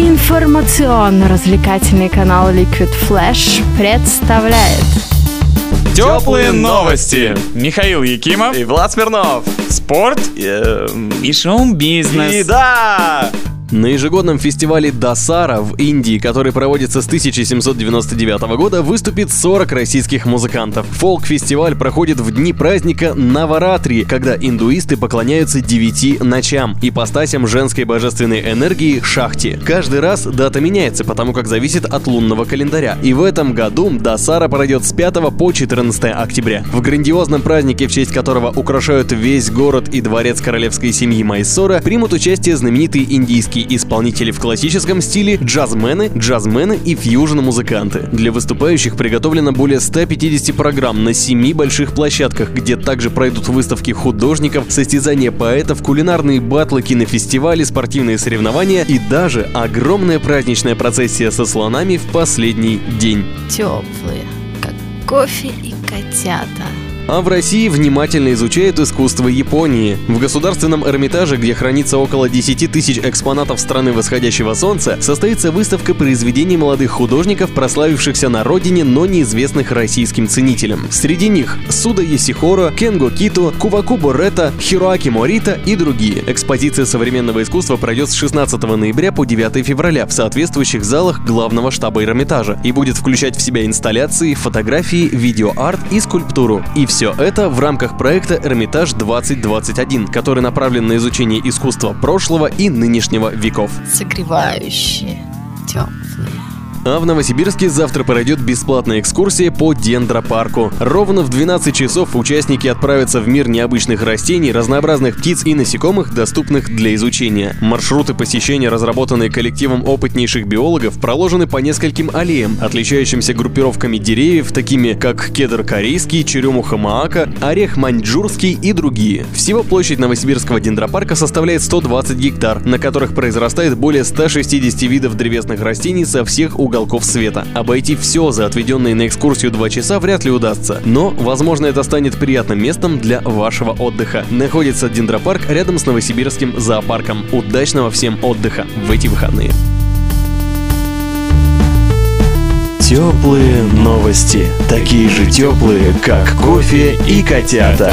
Информационно-развлекательный канал Liquid Flash представляет Теплые новости. Михаил Якимов. И Влад Смирнов. Спорт. Эм, И шоу-бизнес. И да! На ежегодном фестивале Дасара в Индии, который проводится с 1799 года, выступит 40 российских музыкантов. Фолк-фестиваль проходит в дни праздника Наваратри, когда индуисты поклоняются девяти ночам, ипостасям женской божественной энергии Шахти. Каждый раз дата меняется, потому как зависит от лунного календаря. И в этом году Дасара пройдет с 5 по 14 октября. В грандиозном празднике, в честь которого украшают весь город и дворец королевской семьи Майсора, примут участие знаменитые индийские исполнители в классическом стиле, джазмены, джазмены и фьюжн-музыканты. Для выступающих приготовлено более 150 программ на 7 больших площадках, где также пройдут выставки художников, состязания поэтов, кулинарные батлы, кинофестивали, спортивные соревнования и даже огромная праздничная процессия со слонами в последний день. теплые, как кофе и котята. А в России внимательно изучают искусство Японии. В Государственном Эрмитаже, где хранится около 10 тысяч экспонатов страны восходящего солнца, состоится выставка произведений молодых художников, прославившихся на родине, но неизвестных российским ценителям. Среди них Суда Есихоро, Кенго Кито, Куваку Борета, Хироаки Морита и другие. Экспозиция современного искусства пройдет с 16 ноября по 9 февраля в соответствующих залах главного штаба Эрмитажа и будет включать в себя инсталляции, фотографии, видеоарт и скульптуру. И все это в рамках проекта «Эрмитаж 2021», который направлен на изучение искусства прошлого и нынешнего веков. Согревающие, теплые. А в Новосибирске завтра пройдет бесплатная экскурсия по дендропарку. Ровно в 12 часов участники отправятся в мир необычных растений, разнообразных птиц и насекомых, доступных для изучения. Маршруты посещения, разработанные коллективом опытнейших биологов, проложены по нескольким аллеям, отличающимся группировками деревьев, такими как кедр корейский, черемуха маака, орех маньчжурский и другие. Всего площадь Новосибирского дендропарка составляет 120 гектар, на которых произрастает более 160 видов древесных растений со всех уголков света. Обойти все за отведенные на экскурсию 2 часа вряд ли удастся, но, возможно, это станет приятным местом для вашего отдыха. Находится дендропарк рядом с Новосибирским зоопарком. Удачного всем отдыха в эти выходные. Теплые новости. Такие же теплые, как кофе и котята.